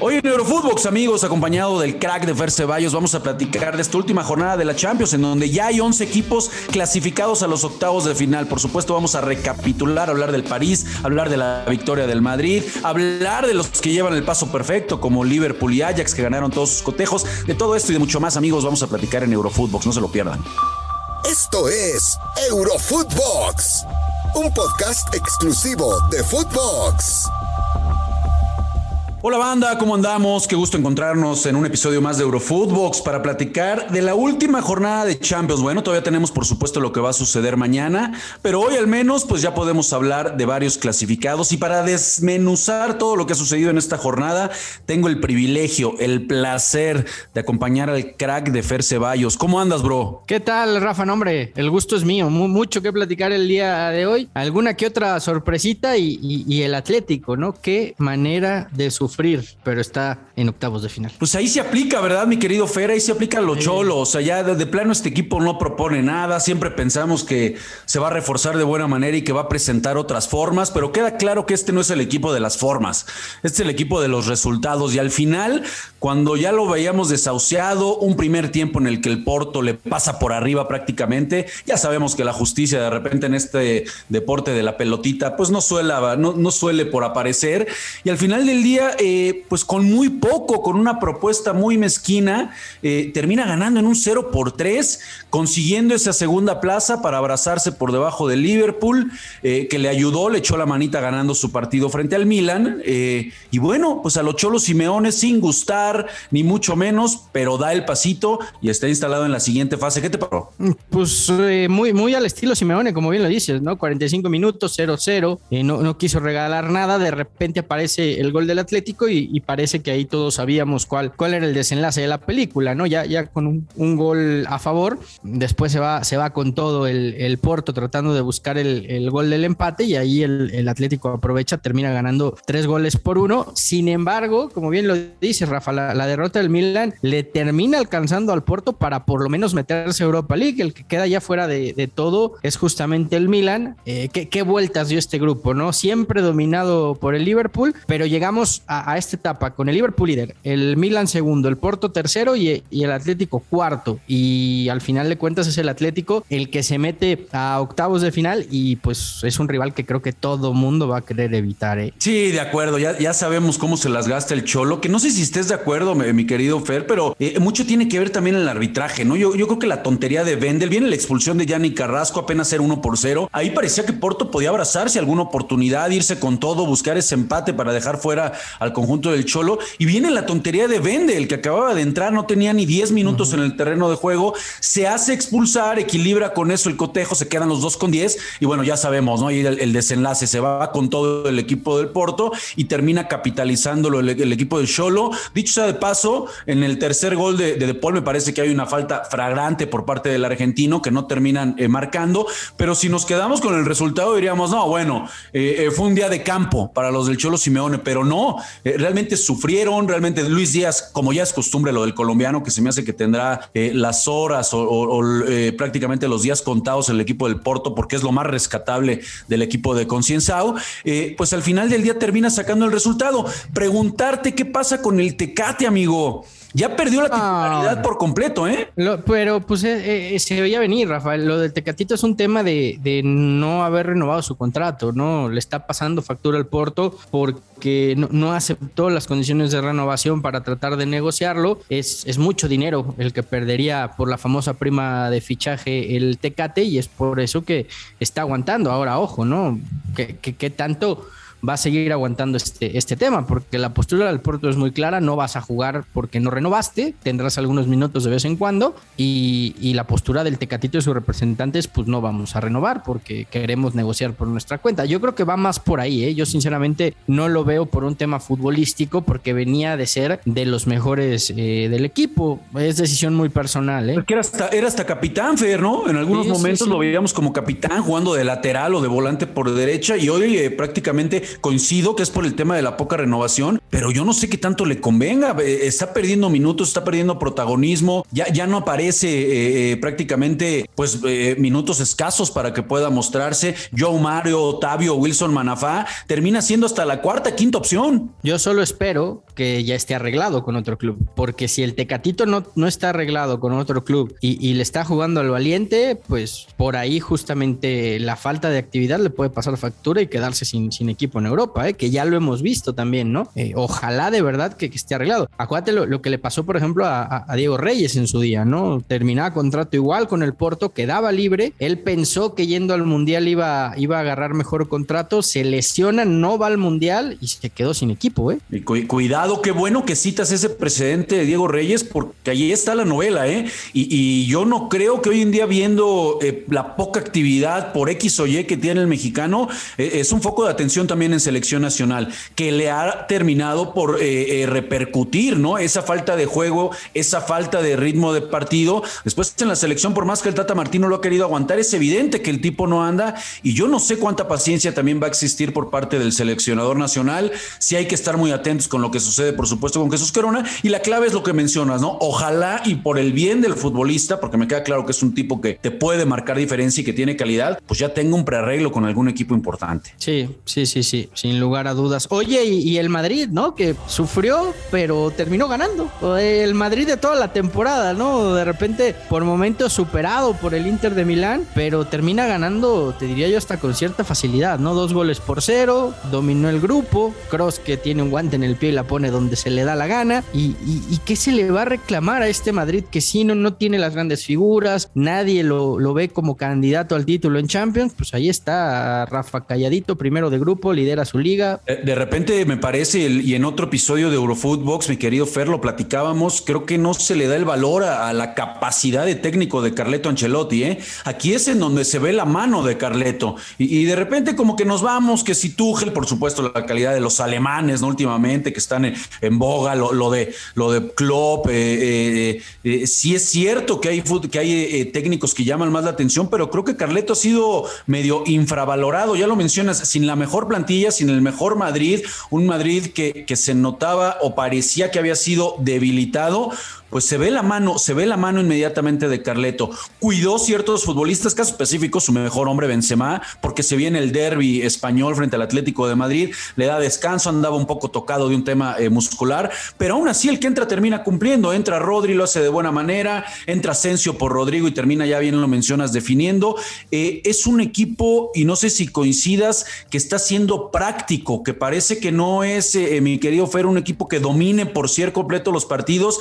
Hoy en Eurofootbox, amigos, acompañado del crack de Fer Ceballos, vamos a platicar de esta última jornada de la Champions, en donde ya hay 11 equipos clasificados a los octavos de final. Por supuesto, vamos a recapitular, hablar del París, hablar de la victoria del Madrid, hablar de los que llevan el paso perfecto, como Liverpool y Ajax, que ganaron todos sus cotejos. De todo esto y de mucho más, amigos, vamos a platicar en Eurofootbox, no se lo pierdan. Esto es Eurofootbox, un podcast exclusivo de Footbox. Hola banda, ¿cómo andamos? Qué gusto encontrarnos en un episodio más de Eurofootbox para platicar de la última jornada de Champions. Bueno, todavía tenemos por supuesto lo que va a suceder mañana, pero hoy al menos pues ya podemos hablar de varios clasificados y para desmenuzar todo lo que ha sucedido en esta jornada, tengo el privilegio, el placer de acompañar al crack de Fer Ceballos. ¿Cómo andas, bro? ¿Qué tal, Rafa? hombre, el gusto es mío. mucho que platicar el día de hoy. Alguna que otra sorpresita y, y el Atlético, ¿no? Qué manera de su sufrir, pero está en octavos de final. Pues ahí se aplica, ¿verdad, mi querido Fer? Ahí se aplica lo cholo. O sea, ya de, plano este equipo no propone nada. Siempre pensamos que se va a reforzar de buena manera y que va a presentar otras formas, pero queda claro que este no es el equipo de las formas. Este es el equipo de los resultados. Y al final, cuando ya lo veíamos desahuciado, un primer tiempo en el que el Porto le pasa por arriba prácticamente, ya sabemos que la justicia de repente en este deporte de la pelotita, pues no suele, no, no suele por aparecer. Y al final del día, eh, pues con muy poco, con una propuesta muy mezquina, eh, termina ganando en un 0 por 3, consiguiendo esa segunda plaza para abrazarse por debajo del Liverpool, eh, que le ayudó, le echó la manita ganando su partido frente al Milan. y bueno, pues a los Cholos Simeone sin gustar, ni mucho menos, pero da el pasito y está instalado en la siguiente fase. ¿Qué te paró? Pues muy, muy al estilo Simeone, como bien lo dices, ¿no? 45 minutos, 0-0, no, no quiso regalar nada, de repente aparece el gol del Atlético y, parece que ahí todos sabíamos cuál, cuál era el desenlace de la película, ¿no? Ya, ya con un, gol a favor, después se va, se va con todo el, el Porto tratando de buscar el, gol del empate y ahí el, Atlético aprovecha, termina ganando tres goles por uno. Sin embargo, como bien lo dice Rafa, la, derrota del Milan le termina alcanzando al Porto para por lo menos meterse a Europa League. El que queda ya fuera de, todo es justamente el Milan. Eh, ¿qué, ¿Qué vueltas dio este grupo, no? Siempre dominado por el Liverpool, pero llegamos a a, esta etapa con el Liverpool líder, el Milan segundo, el Porto tercero y, el Atlético cuarto. Y al final de cuentas es el Atlético el que se mete a octavos de final y pues es un rival que creo que todo mundo va a querer evitar. ¿eh? Sí, de acuerdo, ya, ya sabemos cómo se las gasta el Cholo, que no sé si estés de acuerdo, mi, querido Fer, pero eh, mucho tiene que ver también el arbitraje, ¿no? Yo, yo creo que la tontería de Vendel, viene la expulsión de Yanni Carrasco, apenas ser uno por cero, ahí parecía que Porto podía abrazarse alguna oportunidad, irse con todo, buscar ese empate para dejar fuera al conjunto del Cholo. Y viene la tontería de Vende, el que acababa de entrar, no tenía ni 10 minutos en el terreno de juego, se hace expulsar, equilibra con eso el cotejo, se quedan los dos con 10 y bueno, ya sabemos, ¿no? Y el, desenlace se va con todo el equipo del Porto y termina capitalizándolo el, equipo del Cholo. Dicho sea de paso, en el tercer gol de, de, Paul me parece que hay una falta fragrante por parte del argentino que no terminan eh, marcando, pero si nos quedamos con el resultado diríamos, no, bueno, eh, eh, fue un día de campo para los del Cholo Simeone, pero no, eh, realmente sufrieron, realmente Luis Díaz, como ya es costumbre lo del colombiano, que se me hace que tendrá eh, las horas o, eh, prácticamente los días contados en el equipo del Porto, porque es lo más rescatable del equipo de Concienzao, pues al final del día termina sacando el resultado. Preguntarte qué pasa con el Tecate, amigo. Ya perdió la titularidad por completo, ¿eh? pero pues eh, eh, se veía venir, Rafael. Lo del Tecatito es un tema de, no haber renovado su contrato, ¿no? Le está pasando factura al Porto porque no, aceptó las condiciones de renovación para tratar de negociarlo. Es, es mucho dinero el que perdería por la famosa prima de fichaje el Tecate y es por eso que está aguantando. Ahora, ojo, ¿no? ¿Qué tanto va a seguir aguantando este, este tema, porque la postura del Porto es muy clara, no vas a jugar porque no renovaste, tendrás algunos minutos de vez en cuando, y, la postura del Tecatito y sus representantes, pues no vamos a renovar porque queremos negociar por nuestra cuenta. Yo creo que va más por ahí, ¿eh? yo sinceramente no lo veo por un tema futbolístico, porque venía de ser de los mejores eh, del equipo, es decisión muy personal. ¿eh? Porque era hasta, era hasta capitán, Fer, ¿no? En algunos momentos lo veíamos como capitán jugando de lateral o de volante por derecha, y hoy eh, prácticamente coincido que es por el tema de la poca renovación, pero yo no sé qué tanto le convenga. Eh, está perdiendo minutos, está perdiendo protagonismo, ya, ya no aparece eh, eh, prácticamente pues minutos escasos para que pueda mostrarse. Joe Mario, Otavio, Wilson Manafá, termina siendo hasta la cuarta, quinta opción. Yo solo espero que ya esté arreglado con otro club, porque si el Tecatito no, no está arreglado con otro club y, y le está jugando al valiente, pues por ahí justamente la falta de actividad le puede pasar factura y quedarse sin, sin equipo en Europa, ¿eh? que ya lo hemos visto también, ¿no? Eh, ojalá de verdad que, esté arreglado. Acuérdate lo, que le pasó, por ejemplo, a, Diego Reyes en su día, ¿no? Terminaba contrato igual con el Porto, quedaba libre, él pensó que yendo al Mundial iba, iba a agarrar mejor contrato, se lesiona, no va al Mundial y se quedó sin equipo, ¿eh? Y cuidado, qué bueno que citas ese precedente de Diego Reyes, porque ahí está la novela, ¿eh? Y, yo no creo que hoy en día viendo eh, la poca actividad por X o Y que tiene el mexicano, es un foco de atención también en selección nacional, que le ha terminado por eh, repercutir, ¿no? Esa falta de juego, esa falta de ritmo de partido. Después en la selección, por más que el Tata Martino lo ha querido aguantar, es evidente que el tipo no anda y yo no sé cuánta paciencia también va a existir por parte del seleccionador nacional. Si hay que estar muy atentos con lo que sucede, por supuesto, con Jesús Corona. Y la clave es lo que mencionas, ¿no? Ojalá y por el bien del futbolista, porque me queda claro que es un tipo que te puede marcar diferencia y que tiene calidad, pues ya tenga un prearreglo con algún equipo importante. Sí, sí, sí, sí, sin lugar a dudas. Oye, y, el Madrid, ¿no? Que sufrió, pero terminó ganando. El Madrid de toda la temporada, ¿no? De repente, por momentos superado por el Inter de Milán, pero termina ganando, te diría yo, hasta con cierta facilidad, ¿no? Dos goles por cero, dominó el grupo, Cross que tiene un guante en el pie y la pone donde se le da la gana. ¿Y, qué se le va a reclamar a este Madrid que si no, no tiene las grandes figuras, nadie lo, lo ve como candidato al título en Champions? Pues ahí está Rafa calladito, primero de grupo, lidera su liga. Eh, de repente me parece, y en otro episodio de Eurofootbox, mi querido Fer, lo platicábamos, creo que no se le da el valor a, la capacidad de técnico de Carleto Ancelotti. ¿eh? Aquí es en donde se ve la mano de Carleto. Y, de repente como que nos vamos, que si Tuchel, por supuesto, la calidad de los alemanes, ¿no? Últimamente, que están en, boga, lo, de, lo de Klopp, eh, eh, sí es cierto que hay, que hay técnicos que llaman más la atención, pero creo que Carleto ha sido medio infravalorado, ya lo mencionas, sin la mejor plantilla, sin el mejor Madrid, un Madrid que, que se notaba o parecía que había sido debilitado, pues se ve la mano, se ve la mano inmediatamente de Carleto. Cuidó ciertos futbolistas, caso específico, su mejor hombre Benzema, porque se viene el derby español frente al Atlético de Madrid, le da descanso, andaba un poco tocado de un tema eh, muscular, pero aún así el que entra termina cumpliendo, entra Rodri, lo hace de buena manera, entra Asensio por Rodrigo y termina, ya bien lo mencionas, definiendo. Eh, es un equipo, y no sé si coincidas, que está siendo práctico, que parece que no es, eh, mi querido Fer, un equipo que domine por ser completo los partidos,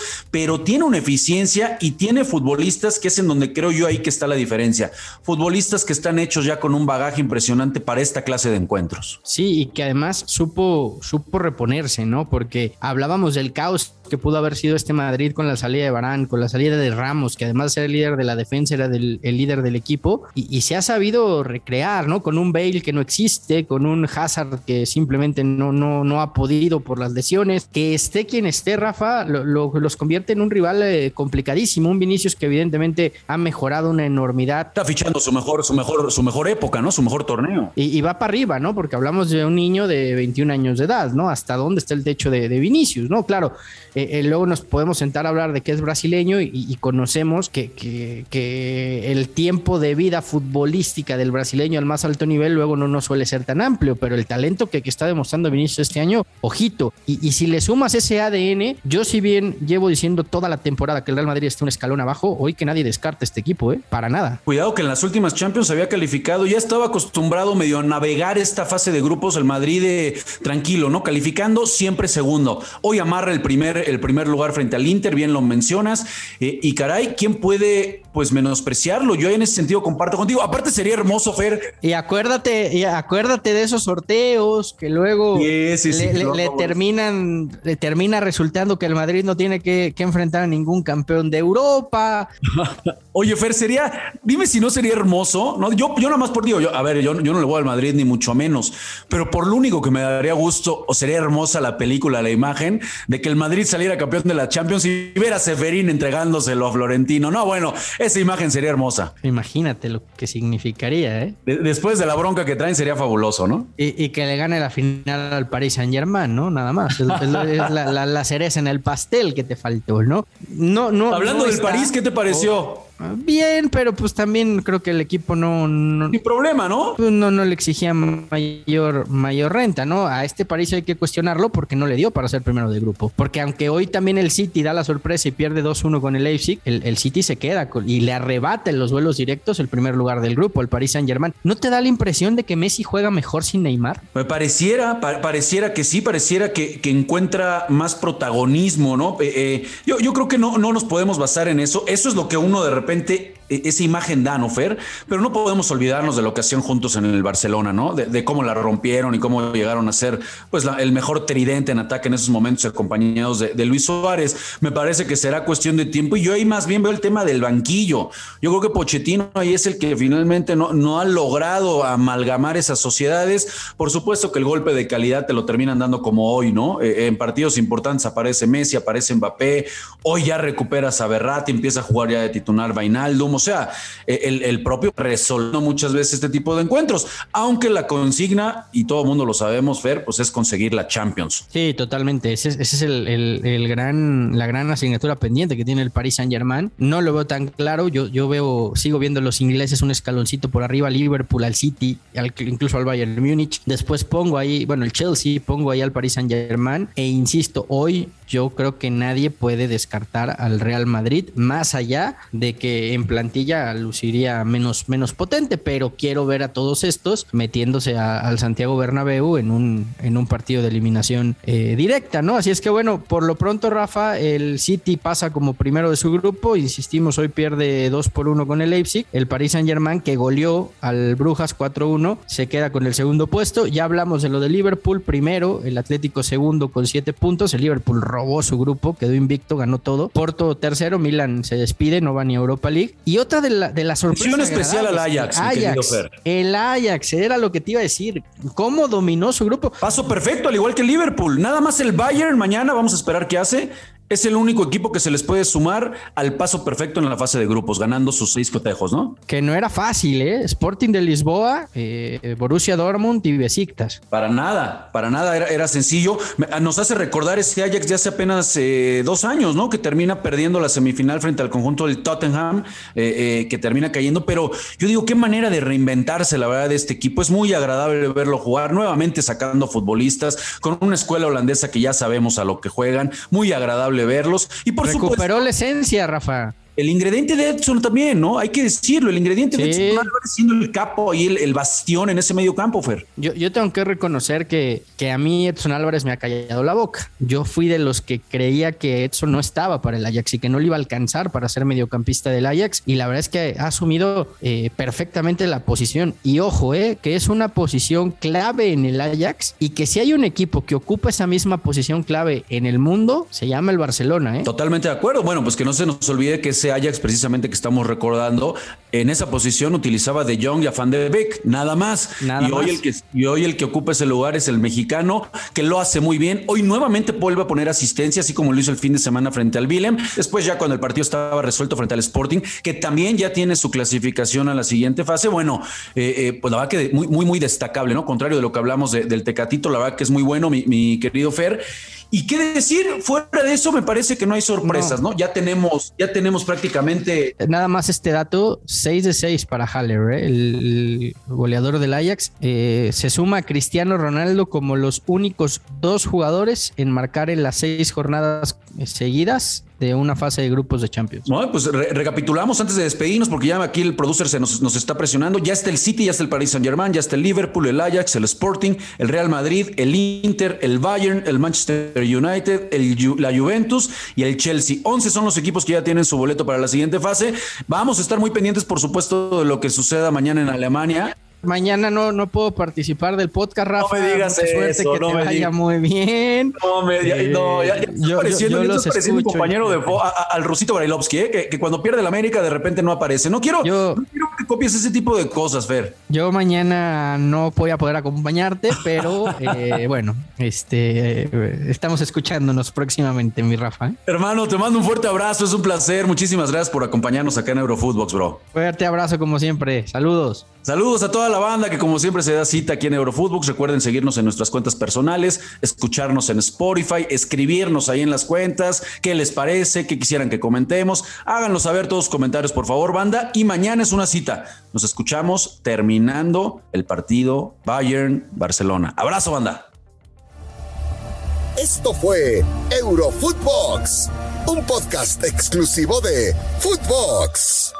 tiene una eficiencia y tiene futbolistas que es en donde creo yo ahí que está la diferencia. Futbolistas que están hechos ya con un bagaje impresionante para esta clase de encuentros. Sí, y que además supo, supo reponerse, ¿no? Porque hablábamos del caos que pudo haber sido este Madrid con la salida de Barán, con la salida de Ramos, que además de ser el líder de la defensa era el líder del equipo, y, se ha sabido recrear, ¿no? Con un Bale que no existe, con un Hazard que simplemente no, no, no ha podido por las lesiones, que esté quien esté, Rafa, los convierte en un rival eh, complicadísimo. Un Vinicius que evidentemente ha mejorado una enormidad. Está fichando su mejor, su mejor, su mejor época, ¿no? Su mejor torneo. Y, va para arriba, ¿no? Porque hablamos de un niño de 21 años de edad, ¿no? Hasta dónde está el techo de, Vinicius, ¿no? Claro, eh, eh, luego nos podemos sentar a hablar de que es brasileño y, conocemos que, que, el tiempo de vida futbolística del brasileño al más alto nivel luego no, suele ser tan amplio, pero el talento que, está demostrando Vinicius este año, ojito. Y, si le sumas ese ADN, yo si bien llevo diciendo toda la temporada que el Real Madrid está un escalón abajo, hoy que nadie descarte este equipo, ¿eh? Para nada. Cuidado que en las últimas Champions había calificado, ya estaba acostumbrado medio a navegar esta fase de grupos, el Madrid eh, tranquilo, ¿no? Calificando siempre segundo. Hoy amarra el primer, el primer lugar frente al Inter, bien lo mencionas. Eh, y caray, ¿quién puede pues menospreciarlo? Yo en ese sentido comparto contigo. Aparte sería hermoso, Fer. Y acuérdate, y acuérdate de esos sorteos que luego le, terminan, le termina resultando que el Madrid no tiene que, que enfrentar a ningún campeón de Europa. Oye, Fer, sería, dime si no sería hermoso, ¿no? Yo, yo nada más por digo, yo, a ver, yo, yo no le voy al Madrid ni mucho menos, pero por lo único que me daría gusto o sería hermosa la película, la imagen de que el Madrid saliera campeón de la Champions y ver a Seferín entregándoselo a Florentino. No, bueno, esa imagen sería hermosa. Imagínate lo que significaría, ¿eh? después de la bronca que traen sería fabuloso, ¿no? Y, que le gane la final al Paris Saint Germain, ¿no? Nada más. Es, la, cereza en el pastel que te faltó, ¿no? No, no. Hablando del París, ¿qué te pareció? Bien, pero pues también creo que el equipo no. no Sin problema, ¿no? Pues, no, no le exigía mayor, mayor renta, ¿no? A este París hay que cuestionarlo porque no le dio para ser primero de grupo. Porque aunque hoy también el City da la sorpresa y pierde 2-1 con el Leipzig, el, City se queda y le arrebata en los vuelos directos el primer lugar del grupo, el Paris Saint-Germain. ¿No te da la impresión de que Messi juega mejor sin Neymar? Me pareciera, pareciera que sí, pareciera que, que, encuentra más protagonismo, ¿no? Eh, eh, yo, yo creo que no, no nos podemos basar en eso. Eso es lo que uno de repente repente esa imagen da, ¿no, Fer? Pero no podemos olvidarnos de que hacían juntos en el Barcelona, ¿no? De, cómo la rompieron y cómo llegaron a ser, pues, el mejor tridente en ataque en esos momentos, acompañados de, Luis Suárez. Me parece que será cuestión de tiempo y yo ahí más bien veo el tema del banquillo. Yo creo que Pochettino ahí es el que finalmente no, no ha logrado amalgamar esas sociedades. Por supuesto que el golpe de calidad te lo terminan dando como hoy, ¿no? Eh, en partidos importantes aparece Messi, aparece Mbappé, hoy ya recuperas a Berratti, empieza a jugar ya de titular Vainaldo o sea, e, el, propio resolvió muchas veces este tipo de encuentros, aunque la consigna, y todo el mundo lo sabemos, Fer, pues es conseguir la Champions. Sí, totalmente. Ese, es el, gran, la gran asignatura pendiente que tiene el Paris Saint Germain. No lo veo tan claro. Yo, yo veo, sigo viendo los ingleses un escaloncito por arriba, Liverpool, al City, incluso al Bayern Múnich. Después pongo ahí, bueno, el Chelsea, pongo ahí al Paris Saint Germain. E insisto, hoy yo creo que nadie puede descartar al Real Madrid, más allá de que en plan luciría menos, menos potente, pero quiero ver a todos estos metiéndose al Santiago Bernabéu en un, en un partido de eliminación eh, directa, ¿no? Así es que bueno, por lo pronto, Rafa, el City pasa como primero de su grupo, insistimos, hoy pierde 2 por 1 con el Leipzig, el Paris Saint Germain que goleó al Brujas 4-1, se queda con el segundo puesto, ya hablamos de lo de Liverpool, primero, el Atlético segundo con 7 puntos, el Liverpool robó su grupo, quedó invicto, ganó todo, Porto tercero, Milan se despide, no va ni a Europa League, y otra de la, de la sorpresa. especial al Ajax. Ajax el Ajax, era lo que te iba a decir. ¿Cómo dominó su grupo? Paso perfecto, al igual que Liverpool. Nada más el Bayern mañana, vamos a esperar qué hace es el único equipo que se les puede sumar al paso perfecto en la fase de grupos, ganando sus seis cotejos, ¿no? Que no era fácil, ¿eh? Sporting de Lisboa, eh, Borussia Dortmund y Besiktas. Para nada, para nada era, sencillo. Ah, nos hace recordar ese Ajax de hace apenas eh, dos años, ¿no? Que termina perdiendo la semifinal frente al conjunto del Tottenham, eh, que termina cayendo. Pero yo digo, qué manera de reinventarse, la verdad, de este equipo. Es muy agradable verlo jugar, nuevamente sacando futbolistas, con una escuela holandesa que ya sabemos a lo que juegan. Muy agradable verlos. Y por Recuperó la esencia, Rafa. El ingrediente de Edson también, ¿no? Hay que decirlo, el ingrediente de Edson Álvarez siendo el capo y el, bastión en ese medio campo, Fer. Yo, yo tengo que reconocer que, que, a mí Edson Álvarez me ha callado la boca. Yo fui de los que creía que Edson no estaba para el Ajax y que no le iba a alcanzar para ser mediocampista del Ajax. Y la verdad es que ha asumido eh, perfectamente la posición. Y ojo, eh, que es una posición clave en el Ajax y que si hay un equipo que ocupa esa misma posición clave en el mundo, se llama el Barcelona. ¿eh? Totalmente de acuerdo. Bueno, pues que no se nos olvide que ese Ajax precisamente que estamos recordando, en esa posición utilizaba de Jong y a Van de Beek, nada más. y, Hoy el que, y hoy el que ocupa ese lugar es el mexicano, que lo hace muy bien. Hoy nuevamente vuelve a poner asistencia, así como lo hizo el fin de semana frente al Willem. Después ya cuando el partido estaba resuelto frente al Sporting, que también ya tiene su clasificación a la siguiente fase. Bueno, eh, eh, pues la verdad que muy, muy, muy destacable, ¿no? Contrario de lo que hablamos del Tecatito, la verdad que es muy bueno, mi, mi querido Fer. Y qué decir, fuera de eso me parece que no hay sorpresas, ¿no? Ya tenemos, ya tenemos prácticamente. Nada más este dato, 6 de 6 para Haller, ¿eh? el, goleador del Ajax. Eh, se suma a Cristiano Ronaldo como los únicos dos jugadores en marcar en las seis jornadas seguidas de una fase de grupos de Champions. No, pues recapitulamos antes de despedirnos, porque ya aquí el producer se nos, está presionando. Ya está el City, ya está el Paris Saint Germain, ya está el Liverpool, el Ajax, el Sporting, el Real Madrid, el Inter, el Bayern, el Manchester United, el, la Juventus y el Chelsea. 11 son los equipos que ya tienen su boleto para la siguiente fase. Vamos a estar muy pendientes, por supuesto, de lo que suceda mañana en Alemania. Mañana no, no puedo participar del podcast, Rafa. No me digas suerte, eso, que no te vaya muy bien. No me digas, no, ya, ya yo, pareciendo, yo, yo un compañero de al Rusito Brailovsky, ¿eh? que, que, cuando pierde la América de repente no aparece. No quiero, no copies ese tipo de cosas, Fer. Yo mañana no voy a poder acompañarte, pero eh, bueno, este, eh, estamos escuchándonos próximamente, mi Rafa. Hermano, te mando un fuerte abrazo, es un placer. Muchísimas gracias por acompañarnos acá en Eurofootbox, bro. Fuerte abrazo como siempre. Saludos. Saludos a toda la banda que como siempre se da cita aquí en Eurofootbox. Recuerden seguirnos en nuestras cuentas personales, escucharnos en Spotify, escribirnos ahí en las cuentas, qué les parece, qué quisieran que comentemos. Háganlo saber todos los comentarios, por favor, banda. Y mañana es una cita. Nos escuchamos terminando el partido Bayern-Barcelona. Abrazo, banda. Esto fue Eurofootbox, un podcast exclusivo de Footbox.